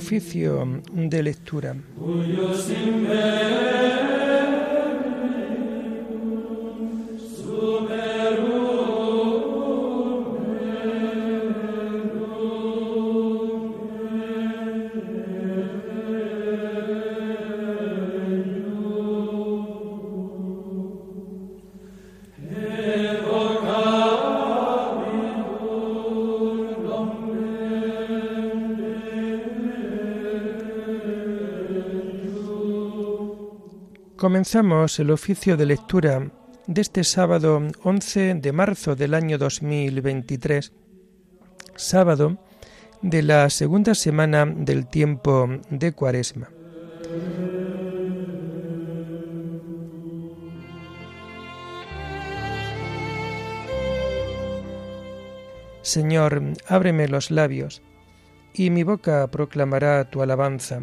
Oficio de lectura. Comenzamos el oficio de lectura de este sábado 11 de marzo del año 2023, sábado de la segunda semana del tiempo de Cuaresma. Señor, ábreme los labios, y mi boca proclamará tu alabanza.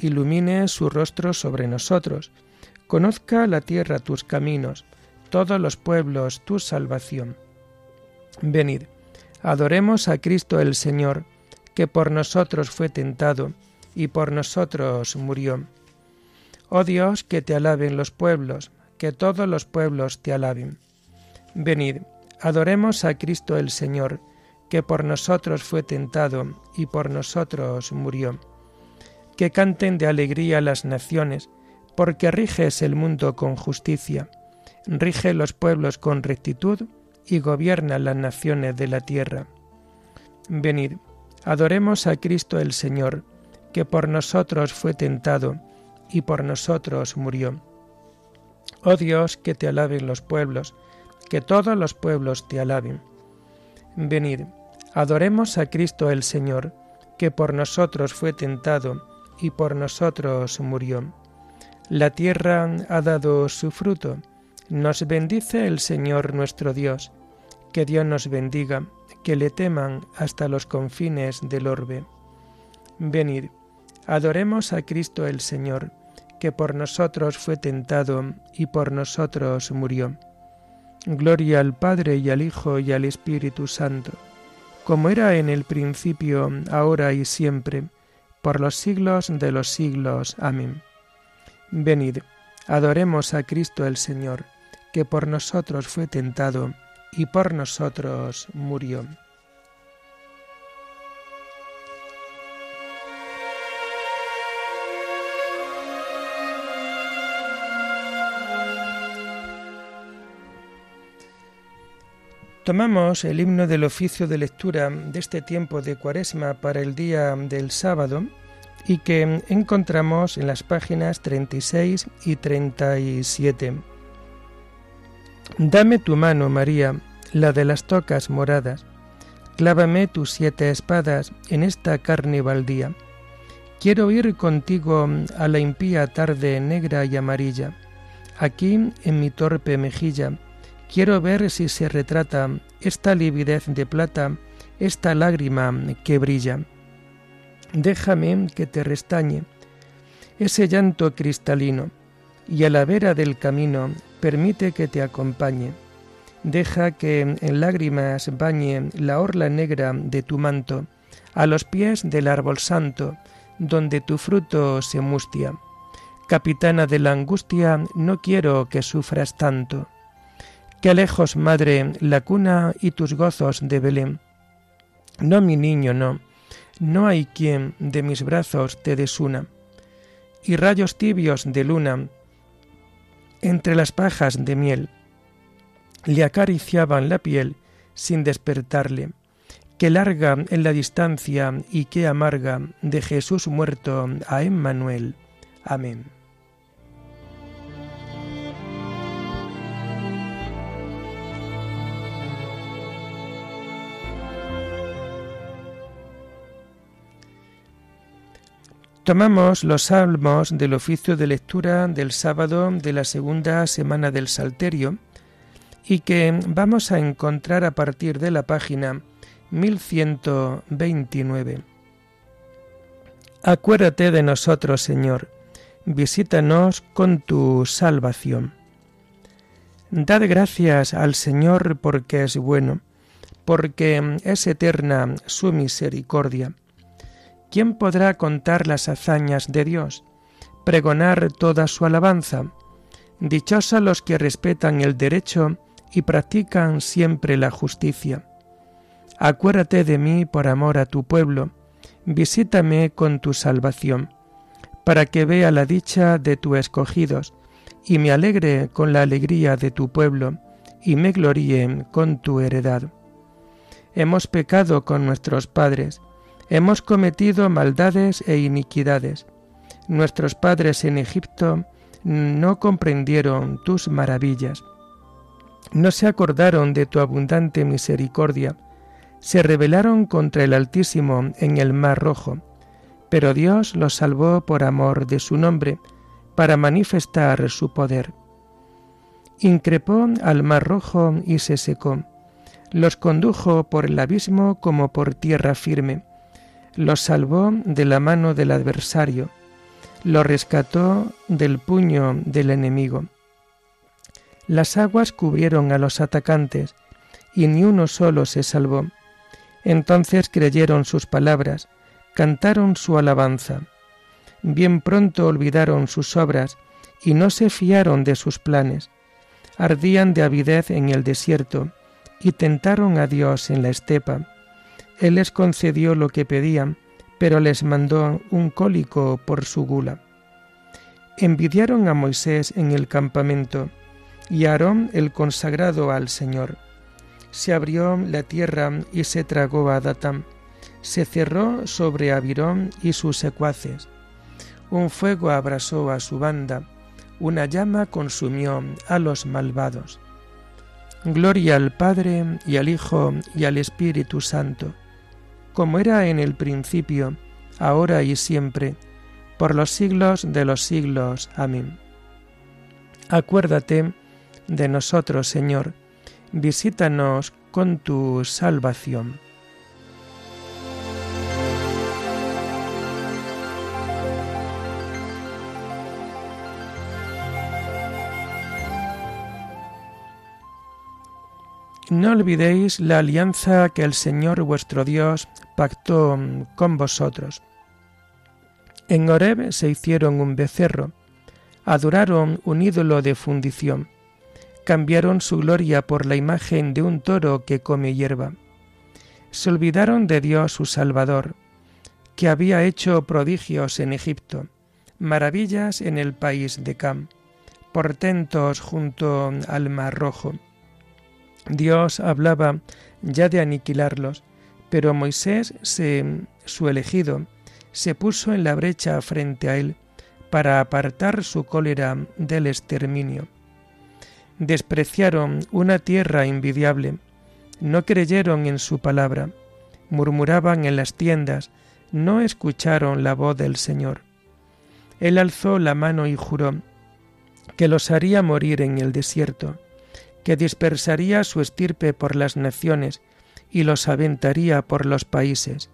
ilumine su rostro sobre nosotros, conozca la tierra tus caminos, todos los pueblos tu salvación. Venid, adoremos a Cristo el Señor, que por nosotros fue tentado y por nosotros murió. Oh Dios, que te alaben los pueblos, que todos los pueblos te alaben. Venid, adoremos a Cristo el Señor, que por nosotros fue tentado y por nosotros murió que canten de alegría las naciones, porque riges el mundo con justicia, rige los pueblos con rectitud y gobierna las naciones de la tierra. Venid, adoremos a Cristo el Señor, que por nosotros fue tentado y por nosotros murió. Oh Dios, que te alaben los pueblos, que todos los pueblos te alaben. Venid, adoremos a Cristo el Señor, que por nosotros fue tentado y por nosotros murió. La tierra ha dado su fruto. Nos bendice el Señor nuestro Dios. Que Dios nos bendiga, que le teman hasta los confines del orbe. Venid, adoremos a Cristo el Señor, que por nosotros fue tentado y por nosotros murió. Gloria al Padre y al Hijo y al Espíritu Santo, como era en el principio, ahora y siempre, por los siglos de los siglos. Amén. Venid, adoremos a Cristo el Señor, que por nosotros fue tentado y por nosotros murió. Tomamos el himno del oficio de lectura de este tiempo de Cuaresma para el día del sábado y que encontramos en las páginas 36 y 37. Dame tu mano, María, la de las tocas moradas. Clávame tus siete espadas en esta carne baldía. Quiero ir contigo a la impía tarde negra y amarilla. Aquí, en mi torpe mejilla, Quiero ver si se retrata esta lividez de plata, esta lágrima que brilla. Déjame que te restañe ese llanto cristalino, y a la vera del camino permite que te acompañe. Deja que en lágrimas bañe la orla negra de tu manto, a los pies del árbol santo, donde tu fruto se mustia. Capitana de la angustia, no quiero que sufras tanto. Qué lejos, madre, la cuna y tus gozos de Belén. No, mi niño, no, no hay quien de mis brazos te desuna. Y rayos tibios de luna, entre las pajas de miel, le acariciaban la piel sin despertarle. Qué larga en la distancia y qué amarga de Jesús muerto a Emmanuel. Amén. Tomamos los salmos del oficio de lectura del sábado de la segunda semana del Salterio y que vamos a encontrar a partir de la página 1129. Acuérdate de nosotros, Señor, visítanos con tu salvación. Dad gracias al Señor porque es bueno, porque es eterna su misericordia. ¿Quién podrá contar las hazañas de Dios? Pregonar toda su alabanza. Dichosa los que respetan el derecho y practican siempre la justicia. Acuérdate de mí por amor a tu pueblo, visítame con tu salvación, para que vea la dicha de tus escogidos, y me alegre con la alegría de tu pueblo, y me gloríe con tu heredad. Hemos pecado con nuestros padres, hemos cometido maldades e iniquidades. Nuestros padres en Egipto no comprendieron tus maravillas. No se acordaron de tu abundante misericordia, se rebelaron contra el Altísimo en el Mar Rojo, pero Dios los salvó por amor de su nombre, para manifestar su poder. Increpó al Mar Rojo y se secó, los condujo por el abismo como por tierra firme, los salvó de la mano del adversario, los rescató del puño del enemigo. Las aguas cubrieron a los atacantes, y ni uno solo se salvó. Entonces creyeron sus palabras, cantaron su alabanza. Bien pronto olvidaron sus obras y no se fiaron de sus planes. Ardían de avidez en el desierto y tentaron a Dios en la estepa. Él les concedió lo que pedían, pero les mandó un cólico por su gula. Envidiaron a Moisés en el campamento y a Aarón el consagrado al Señor se abrió la tierra y se tragó a Datán. Se cerró sobre Abirón y sus secuaces. Un fuego abrasó a su banda, una llama consumió a los malvados. Gloria al Padre y al Hijo y al Espíritu Santo, como era en el principio, ahora y siempre, por los siglos de los siglos. Amén. Acuérdate de nosotros, Señor, visítanos con tu salvación. No olvidéis la alianza que el Señor vuestro Dios pactó con vosotros. En Horeb se hicieron un becerro, adoraron un ídolo de fundición cambiaron su gloria por la imagen de un toro que come hierba. Se olvidaron de Dios su Salvador, que había hecho prodigios en Egipto, maravillas en el país de Cam, portentos junto al Mar Rojo. Dios hablaba ya de aniquilarlos, pero Moisés, su elegido, se puso en la brecha frente a él para apartar su cólera del exterminio despreciaron una tierra envidiable, no creyeron en su palabra, murmuraban en las tiendas, no escucharon la voz del Señor. Él alzó la mano y juró que los haría morir en el desierto, que dispersaría su estirpe por las naciones y los aventaría por los países.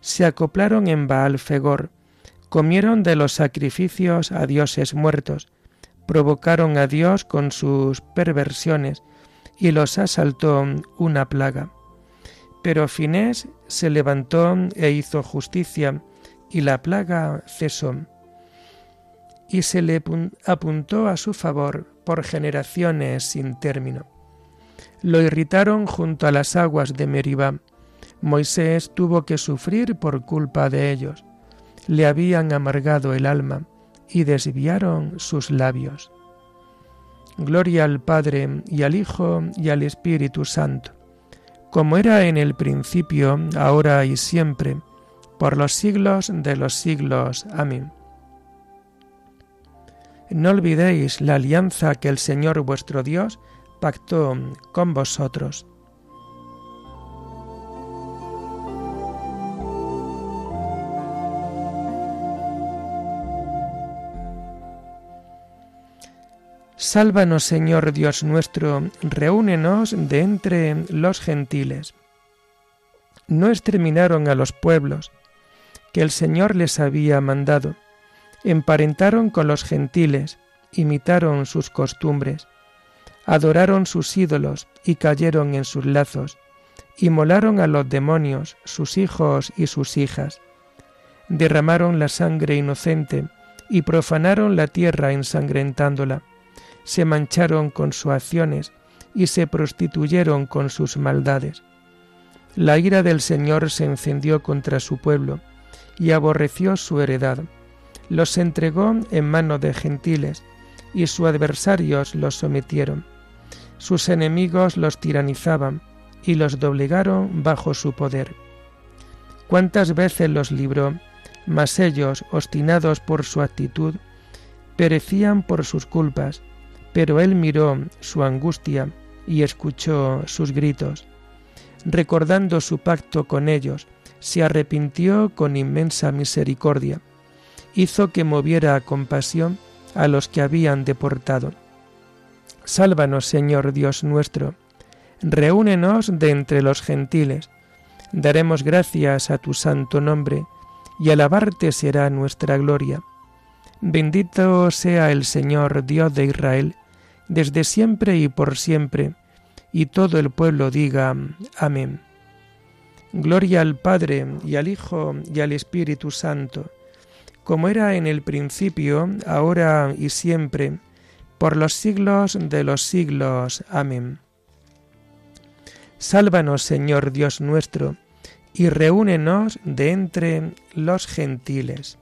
Se acoplaron en Baal Fegor, comieron de los sacrificios a dioses muertos, provocaron a Dios con sus perversiones y los asaltó una plaga. Pero Finés se levantó e hizo justicia y la plaga cesó. Y se le apuntó a su favor por generaciones sin término. Lo irritaron junto a las aguas de Meribá. Moisés tuvo que sufrir por culpa de ellos. Le habían amargado el alma y desviaron sus labios. Gloria al Padre y al Hijo y al Espíritu Santo, como era en el principio, ahora y siempre, por los siglos de los siglos. Amén. No olvidéis la alianza que el Señor vuestro Dios pactó con vosotros. Sálvanos, Señor Dios nuestro, reúnenos de entre los gentiles. No exterminaron a los pueblos que el Señor les había mandado emparentaron con los gentiles, imitaron sus costumbres, adoraron sus ídolos y cayeron en sus lazos, y molaron a los demonios, sus hijos y sus hijas. Derramaron la sangre inocente y profanaron la tierra ensangrentándola se mancharon con sus acciones y se prostituyeron con sus maldades. La ira del Señor se encendió contra su pueblo y aborreció su heredad. Los entregó en manos de gentiles y sus adversarios los sometieron. Sus enemigos los tiranizaban y los doblegaron bajo su poder. ¿Cuántas veces los libró? Mas ellos, obstinados por su actitud, perecían por sus culpas pero él miró su angustia y escuchó sus gritos. Recordando su pacto con ellos, se arrepintió con inmensa misericordia. Hizo que moviera compasión a los que habían deportado. Sálvanos, Señor Dios nuestro. Reúnenos de entre los gentiles. Daremos gracias a tu santo nombre, y alabarte será nuestra gloria. Bendito sea el Señor Dios de Israel, desde siempre y por siempre, y todo el pueblo diga Amén. Gloria al Padre y al Hijo y al Espíritu Santo, como era en el principio, ahora y siempre, por los siglos de los siglos. Amén. Sálvanos, Señor Dios nuestro, y reúnenos de entre los gentiles.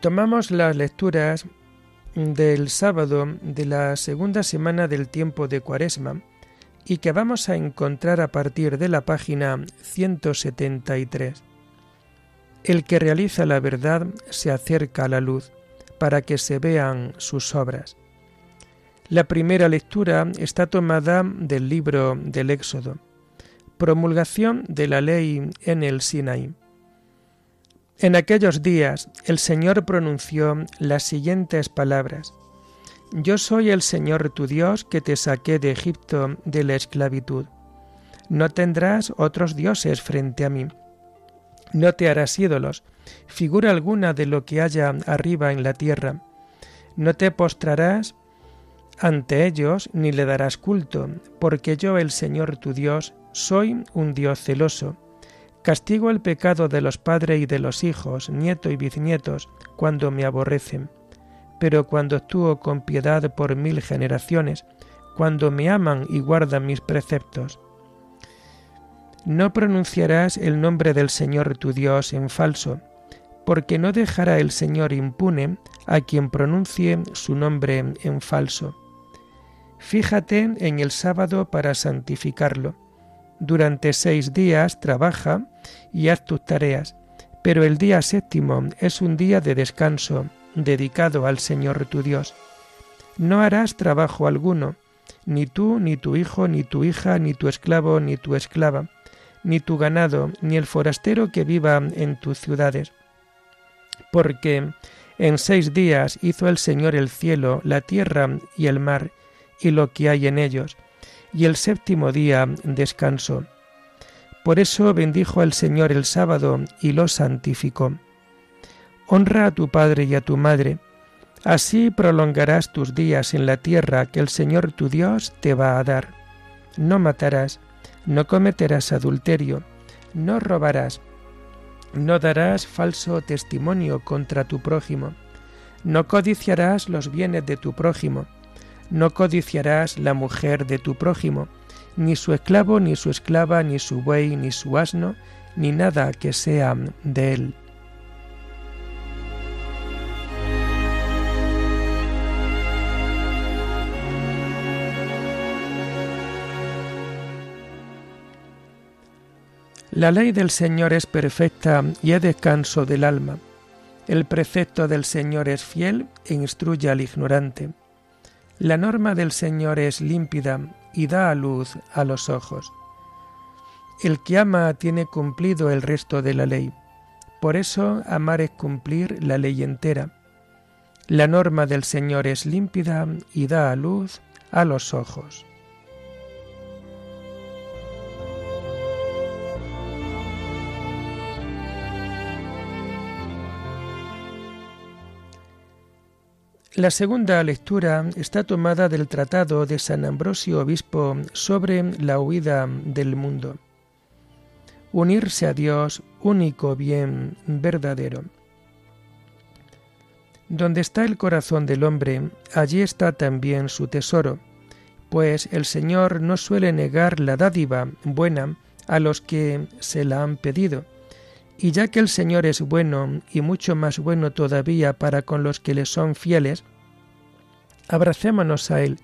Tomamos las lecturas del sábado de la segunda semana del tiempo de Cuaresma y que vamos a encontrar a partir de la página 173. El que realiza la verdad se acerca a la luz para que se vean sus obras. La primera lectura está tomada del libro del Éxodo, promulgación de la ley en el Sinaí. En aquellos días el Señor pronunció las siguientes palabras. Yo soy el Señor tu Dios que te saqué de Egipto de la esclavitud. No tendrás otros dioses frente a mí. No te harás ídolos, figura alguna de lo que haya arriba en la tierra. No te postrarás ante ellos ni le darás culto, porque yo el Señor tu Dios soy un Dios celoso Castigo el pecado de los padres y de los hijos, nietos y bisnietos, cuando me aborrecen. Pero cuando actúo con piedad por mil generaciones, cuando me aman y guardan mis preceptos. No pronunciarás el nombre del Señor tu Dios en falso, porque no dejará el Señor impune a quien pronuncie su nombre en falso. Fíjate en el sábado para santificarlo durante seis días trabaja y haz tus tareas, pero el día séptimo es un día de descanso dedicado al Señor tu Dios. No harás trabajo alguno, ni tú, ni tu hijo, ni tu hija, ni tu esclavo, ni tu esclava, ni tu ganado, ni el forastero que viva en tus ciudades. Porque en seis días hizo el Señor el cielo, la tierra y el mar, y lo que hay en ellos, y el séptimo día descansó. Por eso bendijo al Señor el sábado y lo santificó. Honra a tu padre y a tu madre, así prolongarás tus días en la tierra que el Señor tu Dios te va a dar. No matarás, no cometerás adulterio, no robarás, no darás falso testimonio contra tu prójimo, no codiciarás los bienes de tu prójimo, no codiciarás la mujer de tu prójimo, ni su esclavo, ni su esclava, ni su buey, ni su asno, ni nada que sea de él. La ley del Señor es perfecta y es descanso del alma. El precepto del Señor es fiel e instruye al ignorante. La norma del Señor es límpida y da a luz a los ojos. El que ama tiene cumplido el resto de la ley. Por eso amar es cumplir la ley entera. La norma del Señor es límpida y da a luz a los ojos. La segunda lectura está tomada del Tratado de San Ambrosio Obispo sobre la huida del mundo. Unirse a Dios, único bien verdadero. Donde está el corazón del hombre, allí está también su tesoro, pues el Señor no suele negar la dádiva buena a los que se la han pedido. Y ya que el Señor es bueno y mucho más bueno todavía para con los que le son fieles, abracémonos a Él,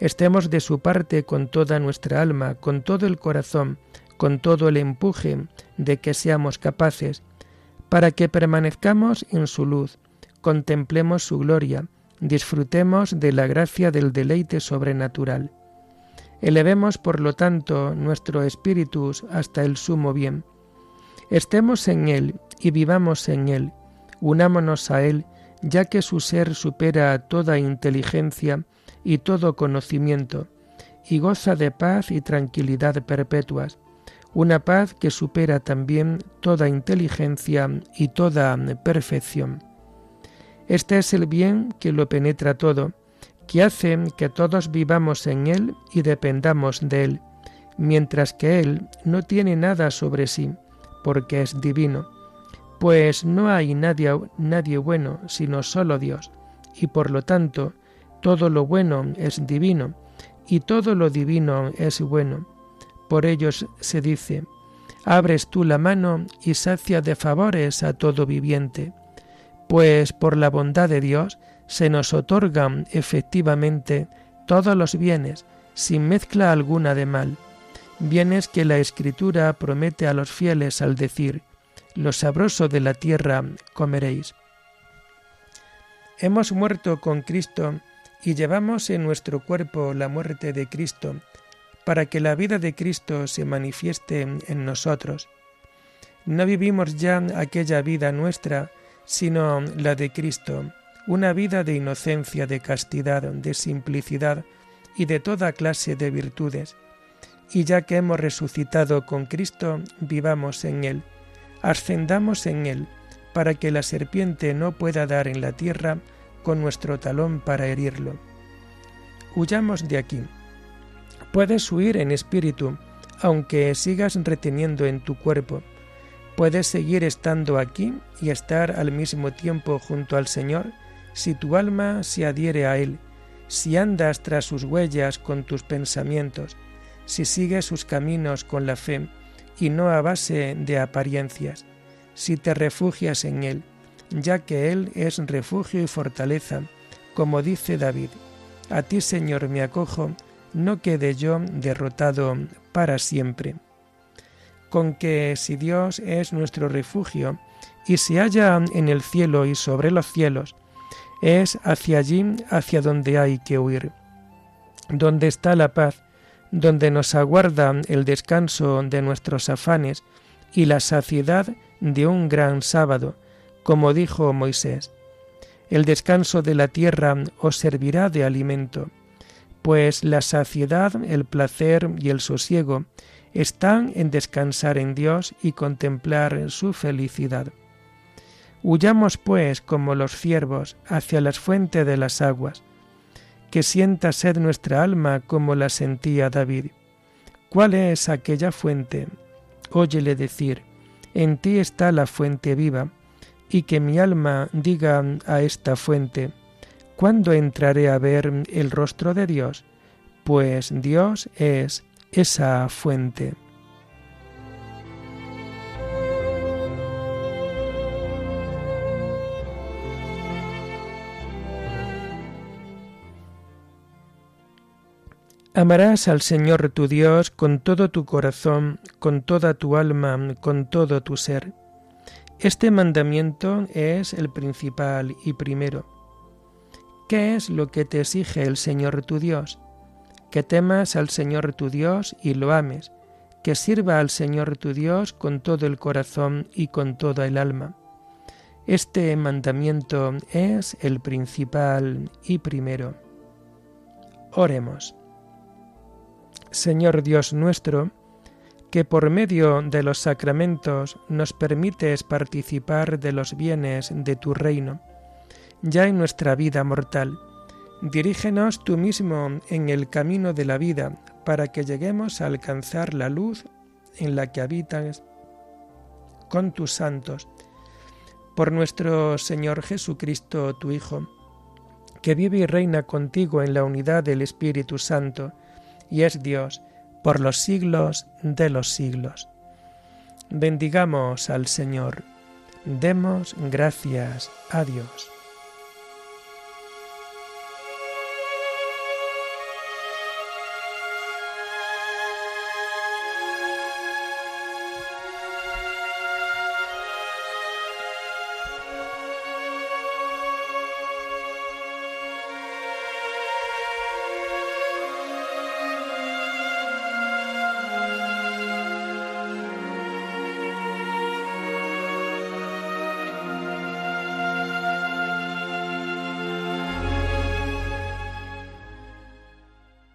estemos de su parte con toda nuestra alma, con todo el corazón, con todo el empuje de que seamos capaces, para que permanezcamos en su luz, contemplemos su gloria, disfrutemos de la gracia del deleite sobrenatural. Elevemos, por lo tanto, nuestro espíritu hasta el sumo bien. Estemos en Él y vivamos en Él, unámonos a Él, ya que su ser supera toda inteligencia y todo conocimiento, y goza de paz y tranquilidad perpetuas, una paz que supera también toda inteligencia y toda perfección. Este es el bien que lo penetra todo, que hace que todos vivamos en Él y dependamos de Él, mientras que Él no tiene nada sobre sí, porque es divino, pues no hay nadie, nadie bueno sino solo Dios, y por lo tanto todo lo bueno es divino, y todo lo divino es bueno. Por ello se dice, abres tú la mano y sacia de favores a todo viviente pues por la bondad de Dios se nos otorgan efectivamente todos los bienes, sin mezcla alguna de mal, bienes que la Escritura promete a los fieles al decir, lo sabroso de la tierra comeréis. Hemos muerto con Cristo y llevamos en nuestro cuerpo la muerte de Cristo, para que la vida de Cristo se manifieste en nosotros. No vivimos ya aquella vida nuestra, sino la de Cristo, una vida de inocencia, de castidad, de simplicidad y de toda clase de virtudes. Y ya que hemos resucitado con Cristo, vivamos en Él, ascendamos en Él, para que la serpiente no pueda dar en la tierra con nuestro talón para herirlo. Huyamos de aquí. Puedes huir en espíritu, aunque sigas reteniendo en tu cuerpo, Puedes seguir estando aquí y estar al mismo tiempo junto al Señor si tu alma se adhiere a Él, si andas tras sus huellas con tus pensamientos, si sigues sus caminos con la fe y no a base de apariencias, si te refugias en Él, ya que Él es refugio y fortaleza, como dice David. A ti, Señor, me acojo, no quede yo derrotado para siempre con que si Dios es nuestro refugio y se halla en el cielo y sobre los cielos, es hacia allí hacia donde hay que huir, donde está la paz, donde nos aguarda el descanso de nuestros afanes y la saciedad de un gran sábado, como dijo Moisés. El descanso de la tierra os servirá de alimento, pues la saciedad, el placer y el sosiego están en descansar en Dios y contemplar su felicidad. Huyamos, pues, como los ciervos, hacia las fuentes de las aguas, que sienta sed nuestra alma como la sentía David. ¿Cuál es aquella fuente? Óyele decir, en ti está la fuente viva, y que mi alma diga a esta fuente, ¿cuándo entraré a ver el rostro de Dios? Pues Dios es esa fuente. Amarás al Señor tu Dios con todo tu corazón, con toda tu alma, con todo tu ser. Este mandamiento es el principal y primero. ¿Qué es lo que te exige el Señor tu Dios? que temas al Señor tu Dios y lo ames, que sirva al Señor tu Dios con todo el corazón y con toda el alma. Este mandamiento es el principal y primero. Oremos. Señor Dios nuestro, que por medio de los sacramentos nos permites participar de los bienes de tu reino, ya en nuestra vida mortal. Dirígenos tú mismo en el camino de la vida para que lleguemos a alcanzar la luz en la que habitas con tus santos. Por nuestro Señor Jesucristo, tu Hijo, que vive y reina contigo en la unidad del Espíritu Santo, y es Dios por los siglos de los siglos. Bendigamos al Señor. Demos gracias a Dios.